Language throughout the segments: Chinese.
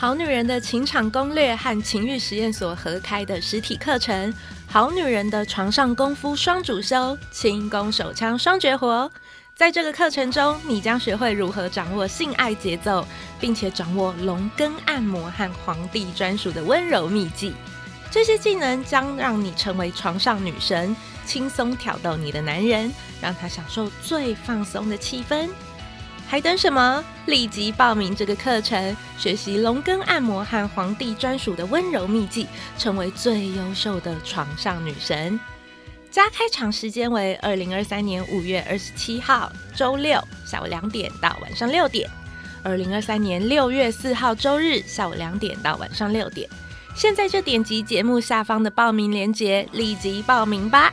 好女人的情场攻略和情欲实验所合开的实体课程，好女人的床上功夫双主修，轻功手枪双绝活。在这个课程中，你将学会如何掌握性爱节奏，并且掌握龙根按摩和皇帝专属的温柔秘技。这些技能将让你成为床上女神，轻松挑逗你的男人，让他享受最放松的气氛。还等什么？立即报名这个课程，学习龙根按摩和皇帝专属的温柔秘技，成为最优秀的床上女神。加开场时间为二零二三年五月二十七号周六下午两点到晚上六点，二零二三年六月四号周日下午两点到晚上六点。现在就点击节目下方的报名链接，立即报名吧。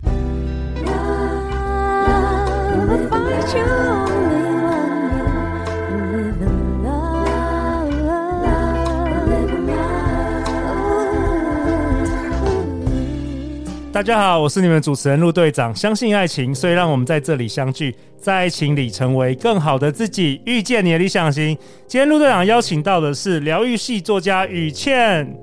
大家好，我是你们主持人陆队长。相信爱情，所以让我们在这里相聚，在爱情里成为更好的自己，遇见你的理想型。今天陆队长邀请到的是疗愈系作家雨倩。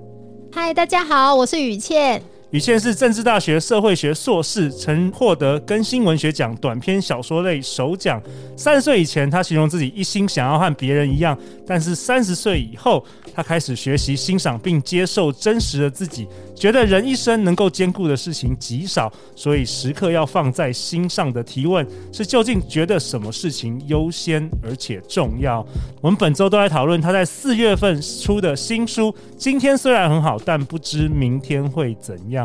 嗨，大家好，我是雨倩。语茜是政治大学社会学硕士，曾获得更新文学奖短篇小说类首奖。三十岁以前，他形容自己一心想要和别人一样，但是三十岁以后，他开始学习欣赏并接受真实的自己。觉得人一生能够兼顾的事情极少，所以时刻要放在心上的提问是：究竟觉得什么事情优先而且重要？我们本周都来讨论他在四月份出的新书。今天虽然很好，但不知明天会怎样。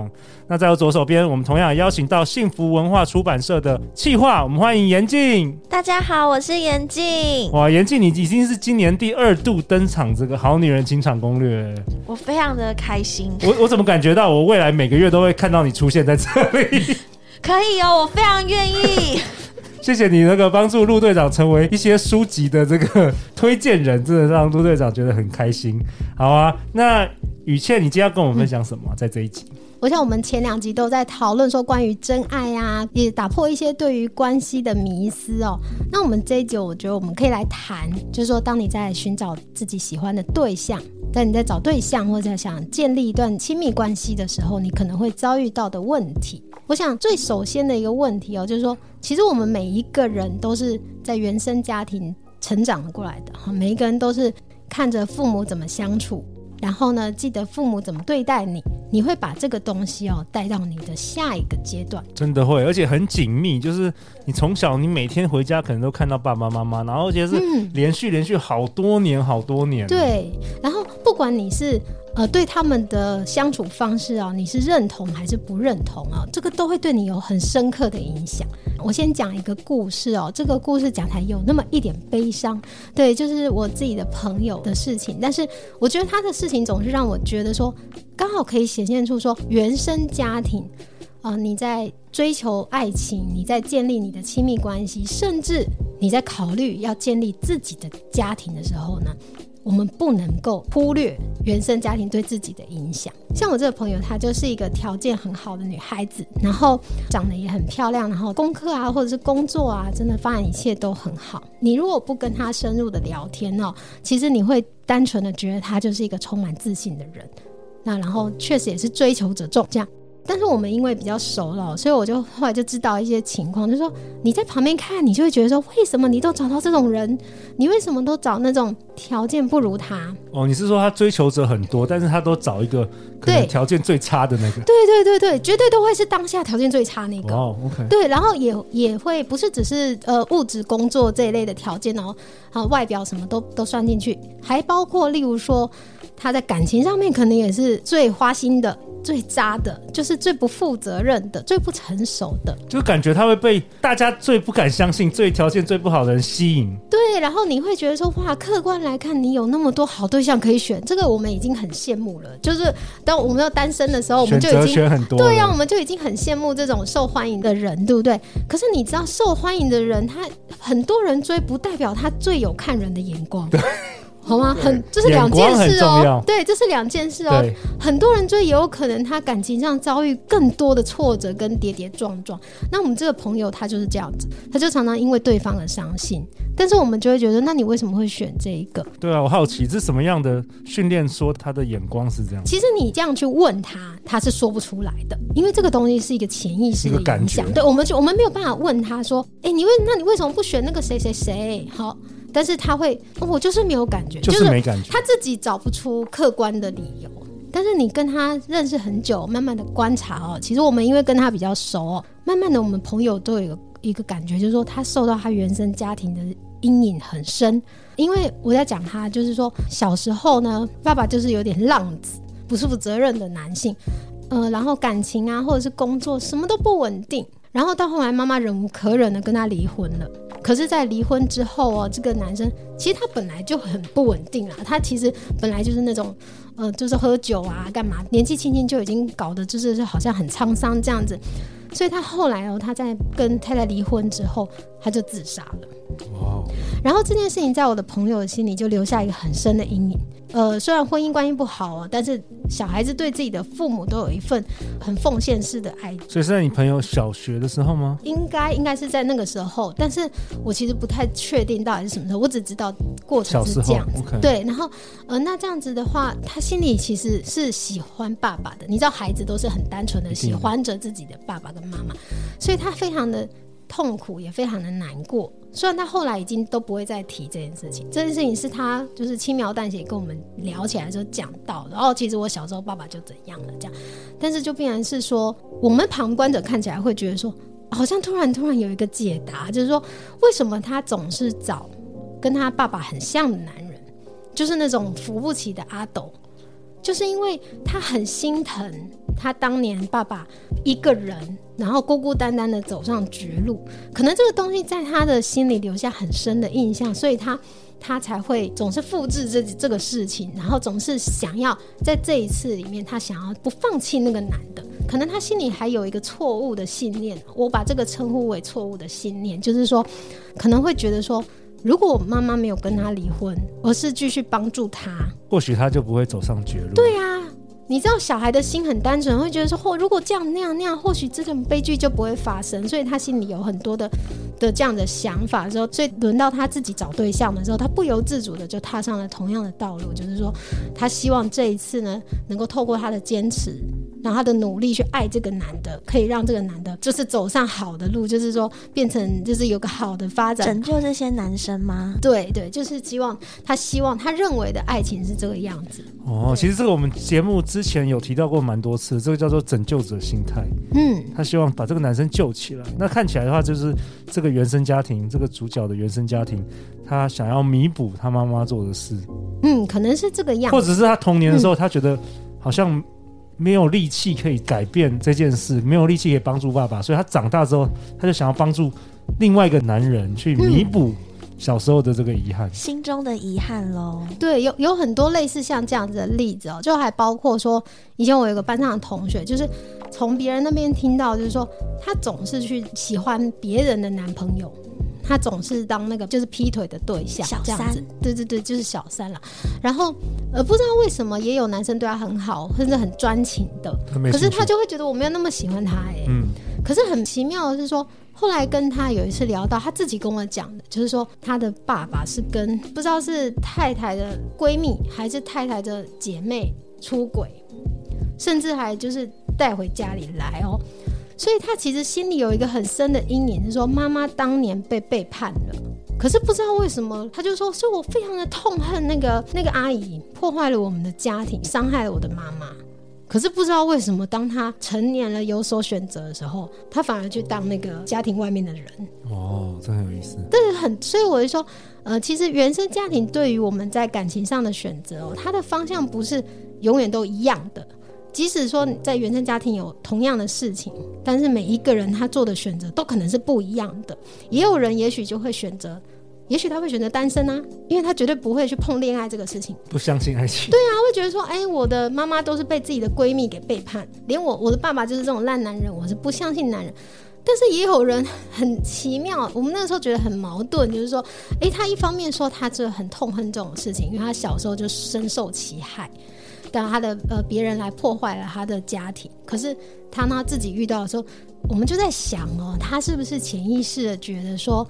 那在我左手边，我们同样邀请到幸福文化出版社的企划，我们欢迎严静。大家好，我是严静。哇，严静，你已经是今年第二度登场这个《好女人情场攻略》，我非常的开心。我我怎么感觉到我未来每个月都会看到你出现在这里？可以哦，我非常愿意。谢谢你那个帮助陆队长成为一些书籍的这个推荐人，真的让陆队长觉得很开心。好啊，那雨倩，你今天要跟我们分享什么、啊？在这一集？我想我们前两集都在讨论说关于真爱呀、啊，也打破一些对于关系的迷思哦。那我们这一集，我觉得我们可以来谈，就是说，当你在寻找自己喜欢的对象，在你在找对象或者想建立一段亲密关系的时候，你可能会遭遇到的问题。我想最首先的一个问题哦，就是说，其实我们每一个人都是在原生家庭成长过来的哈，每一个人都是看着父母怎么相处。然后呢，记得父母怎么对待你，你会把这个东西哦带到你的下一个阶段，真的会，而且很紧密。就是你从小，你每天回家可能都看到爸爸妈妈，然后而且是连续连续好多年好多年。对，然后不管你是。呃，对他们的相处方式啊，你是认同还是不认同啊？这个都会对你有很深刻的影响。我先讲一个故事哦，这个故事讲起来有那么一点悲伤，对，就是我自己的朋友的事情。但是我觉得他的事情总是让我觉得说，刚好可以显现出说，原生家庭啊，你在追求爱情，你在建立你的亲密关系，甚至你在考虑要建立自己的家庭的时候呢，我们不能够忽略原生家庭对自己的影响。像我这个朋友，她就是一个条件很好的女孩子，然后长得也很漂亮，然后功课啊或者是工作啊，真的发展一切都很好。你如果不跟她深入的聊天哦，其实你会单纯的觉得她就是一个充满自信的人。那然后确实也是追求者众这样。但是我们因为比较熟了，所以我就后来就知道一些情况，就是说你在旁边看，你就会觉得说，为什么你都找到这种人？你为什么都找那种条件不如他？哦，你是说他追求者很多，但是他都找一个可能条件最差的那个？对对对对，绝对都会是当下条件最差那个。哦，OK。对，然后也也会不是只是呃物质工作这一类的条件哦，啊外表什么都都算进去，还包括例如说他在感情上面可能也是最花心的。最渣的，就是最不负责任的，最不成熟的，就感觉他会被大家最不敢相信、最条件最不好的人吸引。对，然后你会觉得说，哇，客观来看，你有那么多好对象可以选，这个我们已经很羡慕了。就是当我们要单身的时候，我们就已经很多，对呀、啊，我们就已经很羡慕这种受欢迎的人，对不对？可是你知道，受欢迎的人，他很多人追，不代表他最有看人的眼光。对。好吗？很这是两件事哦。对，这是两件事哦。很多人就也有可能他感情上遭遇更多的挫折跟跌跌撞撞。那我们这个朋友他就是这样子，他就常常因为对方而伤心。但是我们就会觉得，那你为什么会选这一个？对啊，我好奇这是什么样的训练，说他的眼光是这样。其实你这样去问他，他是说不出来的，因为这个东西是一个潜意识的影响。对，我们就我们没有办法问他说，哎，你为那你为什么不选那个谁谁谁？好，但是他会，我就是没有感觉，就是没感觉，他自己找不出客观的理由。但是你跟他认识很久，慢慢的观察哦，其实我们因为跟他比较熟哦，慢慢的我们朋友都有一个。一个感觉就是说，他受到他原生家庭的阴影很深。因为我在讲他，就是说小时候呢，爸爸就是有点浪子，不是负责任的男性，呃，然后感情啊或者是工作什么都不稳定。然后到后来，妈妈忍无可忍的跟他离婚了。可是，在离婚之后哦，这个男生其实他本来就很不稳定啊，他其实本来就是那种，呃，就是喝酒啊，干嘛，年纪轻轻就已经搞得就是好像很沧桑这样子。所以他后来哦，他在跟太太离婚之后，他就自杀了。哇然后这件事情在我的朋友心里就留下一个很深的阴影。呃，虽然婚姻关系不好啊，但是小孩子对自己的父母都有一份很奉献式的爱。所以是在你朋友小学的时候吗？应该应该是在那个时候，但是我其实不太确定到底是什么时候，我只知道过程是这样子。Okay. 对，然后呃，那这样子的话，他心里其实是喜欢爸爸的。你知道，孩子都是很单纯的喜欢着自己的爸爸跟妈妈，所以他非常的。痛苦也非常的难过，虽然他后来已经都不会再提这件事情。这件事情是他就是轻描淡写跟我们聊起来的时候讲到。然后其实我小时候爸爸就怎样了这样，但是就必然是说，我们旁观者看起来会觉得说，好像突然突然有一个解答，就是说为什么他总是找跟他爸爸很像的男人，就是那种扶不起的阿斗，就是因为他很心疼。他当年爸爸一个人，然后孤孤单单的走上绝路，可能这个东西在他的心里留下很深的印象，所以他他才会总是复制这这个事情，然后总是想要在这一次里面，他想要不放弃那个男的。可能他心里还有一个错误的信念，我把这个称呼为错误的信念，就是说可能会觉得说，如果我妈妈没有跟他离婚，而是继续帮助他，或许他就不会走上绝路。对啊。你知道小孩的心很单纯，会觉得说，或如果这样那样那样，或许这种悲剧就不会发生。所以他心里有很多的的这样的想法的时候，所以轮到他自己找对象的时候，他不由自主的就踏上了同样的道路，就是说，他希望这一次呢，能够透过他的坚持。然后他的努力去爱这个男的，可以让这个男的就是走上好的路，就是说变成就是有个好的发展，拯救这些男生吗？对对，就是希望他希望他认为的爱情是这个样子。哦，其实这个我们节目之前有提到过蛮多次，这个叫做拯救者心态。嗯，他希望把这个男生救起来。那看起来的话，就是这个原生家庭，这个主角的原生家庭，他想要弥补他妈妈做的事。嗯，可能是这个样子，或者是他童年的时候，他觉得好像。没有力气可以改变这件事，没有力气可以帮助爸爸，所以他长大之后，他就想要帮助另外一个男人去弥补小时候的这个遗憾，心中的遗憾喽。对，有有很多类似像这样子的例子哦，就还包括说，以前我有个班上的同学，就是从别人那边听到，就是说他总是去喜欢别人的男朋友。他总是当那个就是劈腿的对象，小三，对对对，就是小三了。然后呃，不知道为什么也有男生对他很好，甚至很专情的，可是他就会觉得我没有那么喜欢他哎、欸。嗯。可是很奇妙的是说，后来跟他有一次聊到，他自己跟我讲的，就是说他的爸爸是跟不知道是太太的闺蜜还是太太的姐妹出轨，甚至还就是带回家里来哦。所以他其实心里有一个很深的阴影，是说妈妈当年被背叛了，可是不知道为什么，他就说，所以我非常的痛恨那个那个阿姨破坏了我们的家庭，伤害了我的妈妈。可是不知道为什么，当他成年了有所选择的时候，他反而去当那个家庭外面的人。哦，这很有意思。但是很，所以我就说，呃，其实原生家庭对于我们在感情上的选择哦，它的方向不是永远都一样的。即使说在原生家庭有同样的事情，但是每一个人他做的选择都可能是不一样的。也有人也许就会选择，也许他会选择单身啊，因为他绝对不会去碰恋爱这个事情，不相信爱情。对啊，会觉得说，哎、欸，我的妈妈都是被自己的闺蜜给背叛，连我我的爸爸就是这种烂男人，我是不相信男人。但是也有人很奇妙，我们那个时候觉得很矛盾，就是说，诶，他一方面说他这很痛恨这种事情，因为他小时候就深受其害，但他的呃别人来破坏了他的家庭，可是他呢自己遇到的时候，我们就在想哦，他是不是潜意识的觉得说，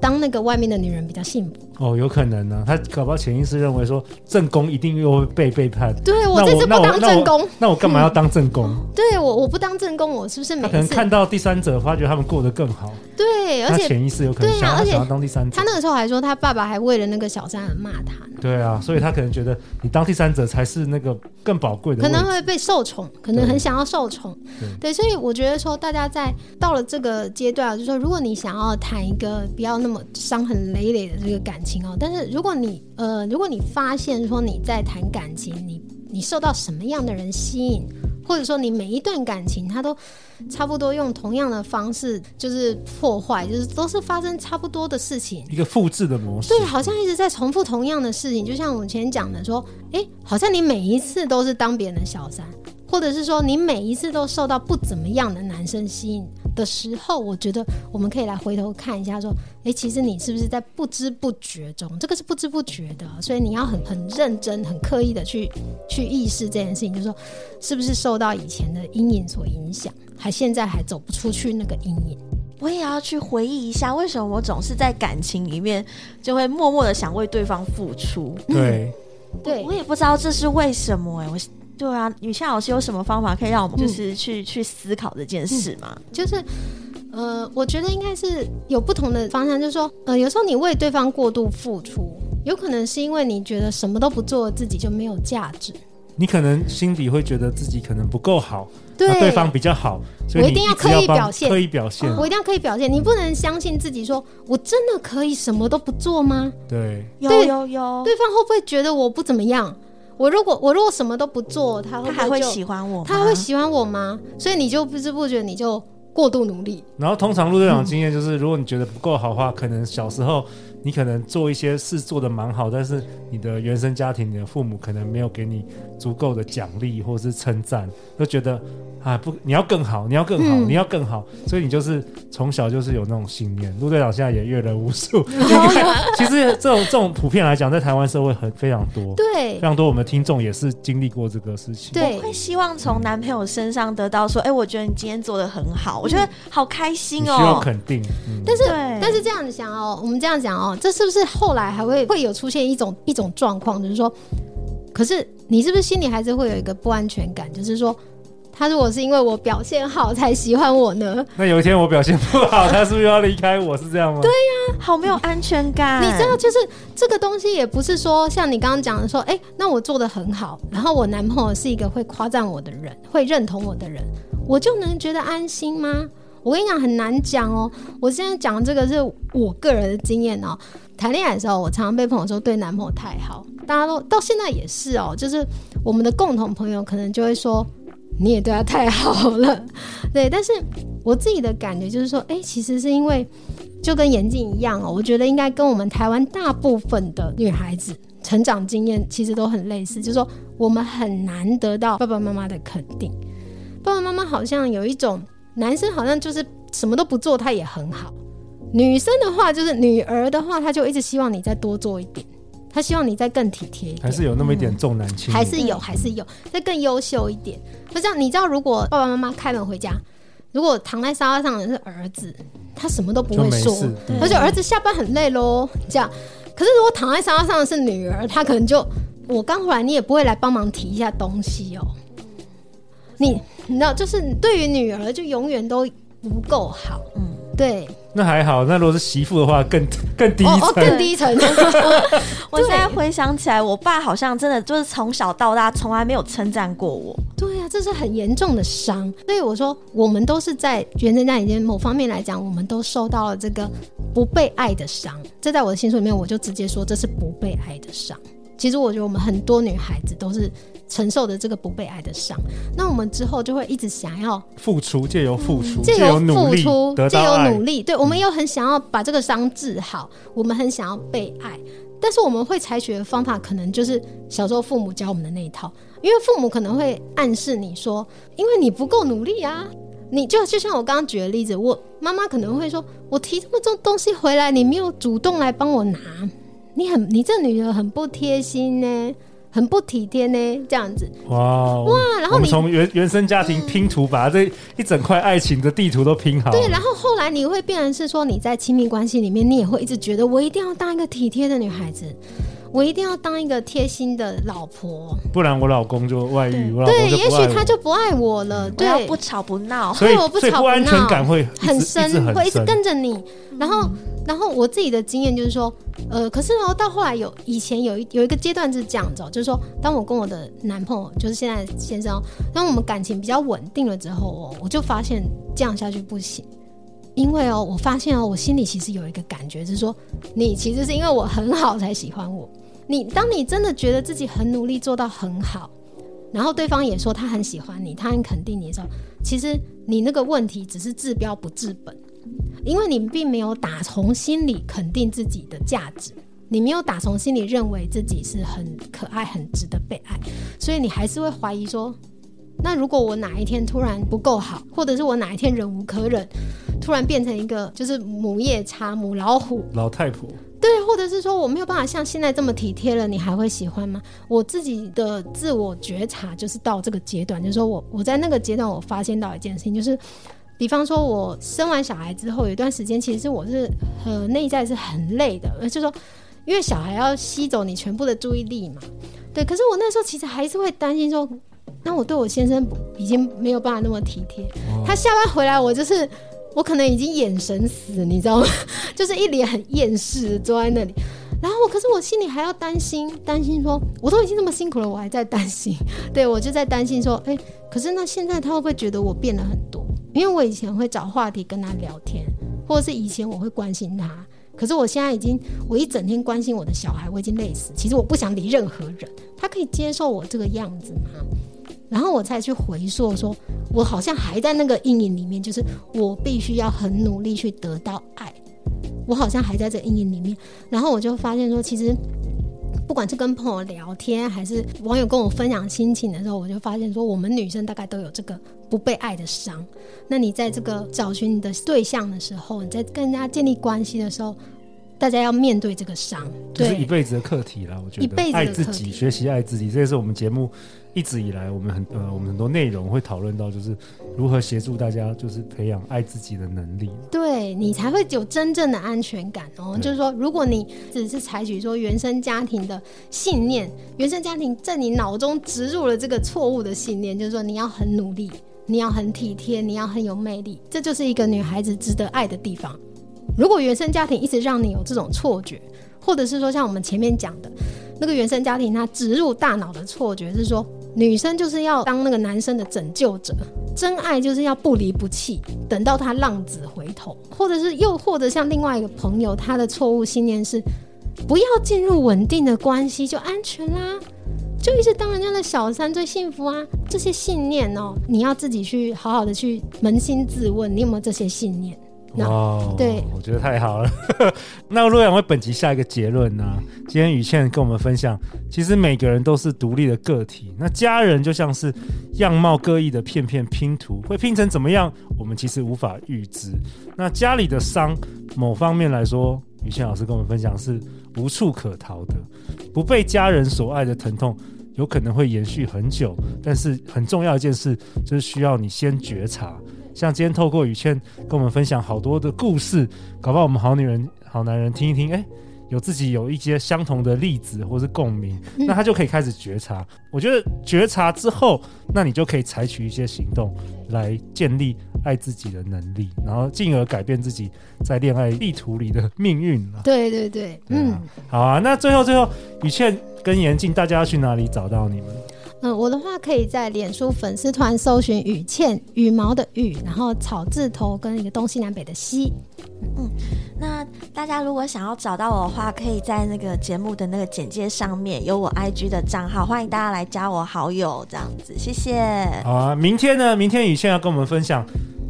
当那个外面的女人比较幸福？哦，有可能呢、啊。他搞不好潜意识认为说，正宫一定又会被背叛。对我这次不当正宫，那我干嘛要当正宫？嗯、对我我不当正宫，我是不是每次可能看到第三者，发觉他们过得更好？对，而且潜意识有可能想要、啊、想要当第三者。他那个时候还说，他爸爸还为了那个小三而骂他呢。对啊，所以他可能觉得你当第三者才是那个更宝贵的，可能会被受宠，可能很想要受宠。对，对，所以我觉得说，大家在到了这个阶段，就是说，如果你想要谈一个不要那么伤痕累累的这个感情哦，但是如果你呃，如果你发现说你在谈感情，你你受到什么样的人吸引，或者说你每一段感情它都差不多用同样的方式就是破坏，就是都是发生差不多的事情，一个复制的模式，对，好像一直在重复同样的事情，就像我们前讲的说，哎，好像你每一次都是当别人的小三。或者是说，你每一次都受到不怎么样的男生吸引的时候，我觉得我们可以来回头看一下，说，哎，其实你是不是在不知不觉中，这个是不知不觉的，所以你要很很认真、很刻意的去去意识这件事情，就是说，是不是受到以前的阴影所影响，还现在还走不出去那个阴影？我也要去回忆一下，为什么我总是在感情里面就会默默的想为对方付出？对，对我，我也不知道这是为什么哎、欸，我。对啊，雨夏老师有什么方法可以让我们就是去、嗯、去思考这件事吗？就是，呃，我觉得应该是有不同的方向，就是说，呃，有时候你为对方过度付出，有可能是因为你觉得什么都不做自己就没有价值。你可能心底会觉得自己可能不够好，对，对方比较好，所以一我一定要刻意表现，刻意表现，我一定要刻意表现。你不能相信自己说，说我真的可以什么都不做吗？对，有有有，对方会不会觉得我不怎么样？我如果我如果什么都不做，他会他还会喜欢我？他会喜欢我吗？所以你就不知不觉你就过度努力。然后通常陆队长经验就是，如果你觉得不够好的话，可能小时候你可能做一些事做的蛮好，但是你的原生家庭、你的父母可能没有给你足够的奖励或是称赞，就觉得。啊不，你要更好，你要更好，嗯、你要更好，所以你就是从小就是有那种信念。陆队长现在也阅人无数，其实这种这种普遍来讲，在台湾社会很非常多，对，非常多。我们听众也是经历过这个事情，对，我会希望从男朋友身上得到说，哎、欸，我觉得你今天做的很好，我觉得好开心哦，需要肯定。嗯、但是，但是这样子想哦，我们这样讲哦，这是不是后来还会会有出现一种一种状况，就是说，可是你是不是心里还是会有一个不安全感，就是说。他如果是因为我表现好才喜欢我呢？那有一天我表现不好，他是不是要离开我？是这样吗？对呀、啊，好没有安全感。你知道，就是这个东西也不是说像你刚刚讲的说，哎、欸，那我做的很好，然后我男朋友是一个会夸赞我的人，会认同我的人，我就能觉得安心吗？我跟你讲，很难讲哦。我现在讲的这个是我个人的经验哦。谈恋爱的时候，我常常被朋友说对男朋友太好，大家都到现在也是哦。就是我们的共同朋友可能就会说。你也对他太好了，对，但是我自己的感觉就是说，哎、其实是因为就跟眼镜一样哦，我觉得应该跟我们台湾大部分的女孩子成长经验其实都很类似，就是说我们很难得到爸爸妈妈的肯定，爸爸妈妈好像有一种男生好像就是什么都不做他也很好，女生的话就是女儿的话，她就一直希望你再多做一点。他希望你再更体贴一点，还是有那么一点重男轻女，还是有，还是有，再更优秀一点。就这样，你知道，如果爸爸妈妈开门回家，如果躺在沙发上的是儿子，他什么都不会说，而且儿子下班很累喽。这样，可是如果躺在沙发上的是女儿，他可能就我刚回来，你也不会来帮忙提一下东西哦。你你知道，就是对于女儿，就永远都不够好。嗯。对，那还好。那如果是媳妇的话，更更低层，哦哦，更低层。我现在回想起来，我爸好像真的就是从小到大从来没有称赞过我。对呀，啊，这是很严重的伤。所以我说，我们都是在原生家庭某方面来讲，我们都受到了这个不被爱的伤。这在我的心书里面，我就直接说这是不被爱的伤。其实我觉得我们很多女孩子都是承受着这个不被爱的伤，那我们之后就会一直想要付出，借由付出，借由付出，借由努力，对，嗯、我们又很想要把这个伤治好，我们很想要被爱，但是我们会采取的方法可能就是小时候父母教我们的那一套，因为父母可能会暗示你说，因为你不够努力啊，你就就像我刚刚举的例子，我妈妈妈可能会说：“我提这么重东西回来，你没有主动来帮我拿，你很你这女的很不贴心呢。”很不体贴呢，这样子。哇哇！然后你从原原生家庭拼图，把这一整块爱情的地图都拼好。对，然后后来你会变成是说，你在亲密关系里面，你也会一直觉得我一定要当一个体贴的女孩子。我一定要当一个贴心的老婆，不然我老公就外遇。我对，也许他就不爱我了。对，不吵不闹，所以我不吵不闹，不安全感会很深，会一直跟着你。嗯、然后，然后我自己的经验就是说，呃，可是哦，到后来有以前有一有一个阶段是这样子，就是说，当我跟我的男朋友，就是现在先生，当我们感情比较稳定了之后哦，我就发现这样下去不行。因为哦，我发现哦，我心里其实有一个感觉，就是说，你其实是因为我很好才喜欢我。你当你真的觉得自己很努力做到很好，然后对方也说他很喜欢你，他很肯定你的时候，其实你那个问题只是治标不治本，因为你并没有打从心里肯定自己的价值，你没有打从心里认为自己是很可爱、很值得被爱，所以你还是会怀疑说，那如果我哪一天突然不够好，或者是我哪一天忍无可忍，突然变成一个就是母夜叉、母老虎、老太婆。或者是说我没有办法像现在这么体贴了，你还会喜欢吗？我自己的自我觉察就是到这个阶段，就是说我我在那个阶段，我发现到一件事情，就是比方说我生完小孩之后，有一段时间其实我是呃内在是很累的，就是说因为小孩要吸走你全部的注意力嘛，对。可是我那时候其实还是会担心说，那我对我先生已经没有办法那么体贴，他下班回来我就是。我可能已经眼神死，你知道吗？就是一脸很厌世坐在那里，然后可是我心里还要担心，担心说我都已经这么辛苦了，我还在担心。对，我就在担心说，哎，可是那现在他会不会觉得我变了很多？因为我以前会找话题跟他聊天，或者是以前我会关心他，可是我现在已经，我一整天关心我的小孩，我已经累死。其实我不想理任何人，他可以接受我这个样子吗？然后我才去回溯，说我好像还在那个阴影里面，就是我必须要很努力去得到爱，我好像还在这阴影里面。然后我就发现说，其实不管是跟朋友聊天，还是网友跟我分享心情的时候，我就发现说，我们女生大概都有这个不被爱的伤。那你在这个找寻你的对象的时候，你在跟人家建立关系的时候，大家要面对这个伤，这是一辈子的课题啦。我觉得，一辈子的爱自己，学习爱自己，这也是我们节目。一直以来，我们很呃，我们很多内容会讨论到，就是如何协助大家，就是培养爱自己的能力。对，你才会有真正的安全感哦。就是说，如果你只是采取说原生家庭的信念，原生家庭在你脑中植入了这个错误的信念，就是说你要很努力，你要很体贴，你要很有魅力，这就是一个女孩子值得爱的地方。如果原生家庭一直让你有这种错觉，或者是说像我们前面讲的那个原生家庭，它植入大脑的错觉是说。女生就是要当那个男生的拯救者，真爱就是要不离不弃，等到他浪子回头，或者是又或者像另外一个朋友，他的错误信念是不要进入稳定的关系就安全啦，就一直当人家的小三最幸福啊。这些信念哦，你要自己去好好的去扪心自问，你有没有这些信念？哇，no, 对，我觉得太好了。那洛阳为本集下一个结论呢、啊？今天雨倩跟我们分享，其实每个人都是独立的个体。那家人就像是样貌各异的片片拼图，会拼成怎么样，我们其实无法预知。那家里的伤，某方面来说，雨倩老师跟我们分享是无处可逃的。不被家人所爱的疼痛，有可能会延续很久。但是很重要一件事，就是需要你先觉察。像今天透过雨倩跟我们分享好多的故事，搞不好我们好女人、好男人听一听，哎，有自己有一些相同的例子或是共鸣，那他就可以开始觉察。我觉得觉察之后，那你就可以采取一些行动来建立爱自己的能力，然后进而改变自己在恋爱地图里的命运了。对对对，嗯，啊好啊。那最后最后，雨倩跟严静，大家要去哪里找到你们？嗯，我的话可以在脸书粉丝团搜寻雨倩，羽毛的羽，然后草字头跟一个东西南北的西。嗯，那大家如果想要找到我的话，可以在那个节目的那个简介上面有我 IG 的账号，欢迎大家来加我好友，这样子，谢谢。好啊，明天呢？明天雨倩要跟我们分享。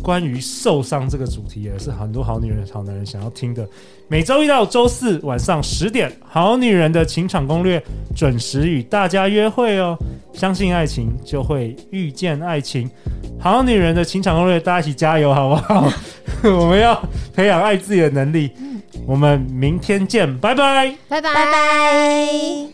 关于受伤这个主题，也是很多好女人、好。男人想要听的。每周一到周四晚上十点，《好。女人的情场攻略》准时与大家约会哦。相信爱情，就会遇见爱情。好。女人的情场攻略，大家一起加油，好。不好？我们要培养爱自己的能力。我们明天见，拜拜，拜拜，拜拜。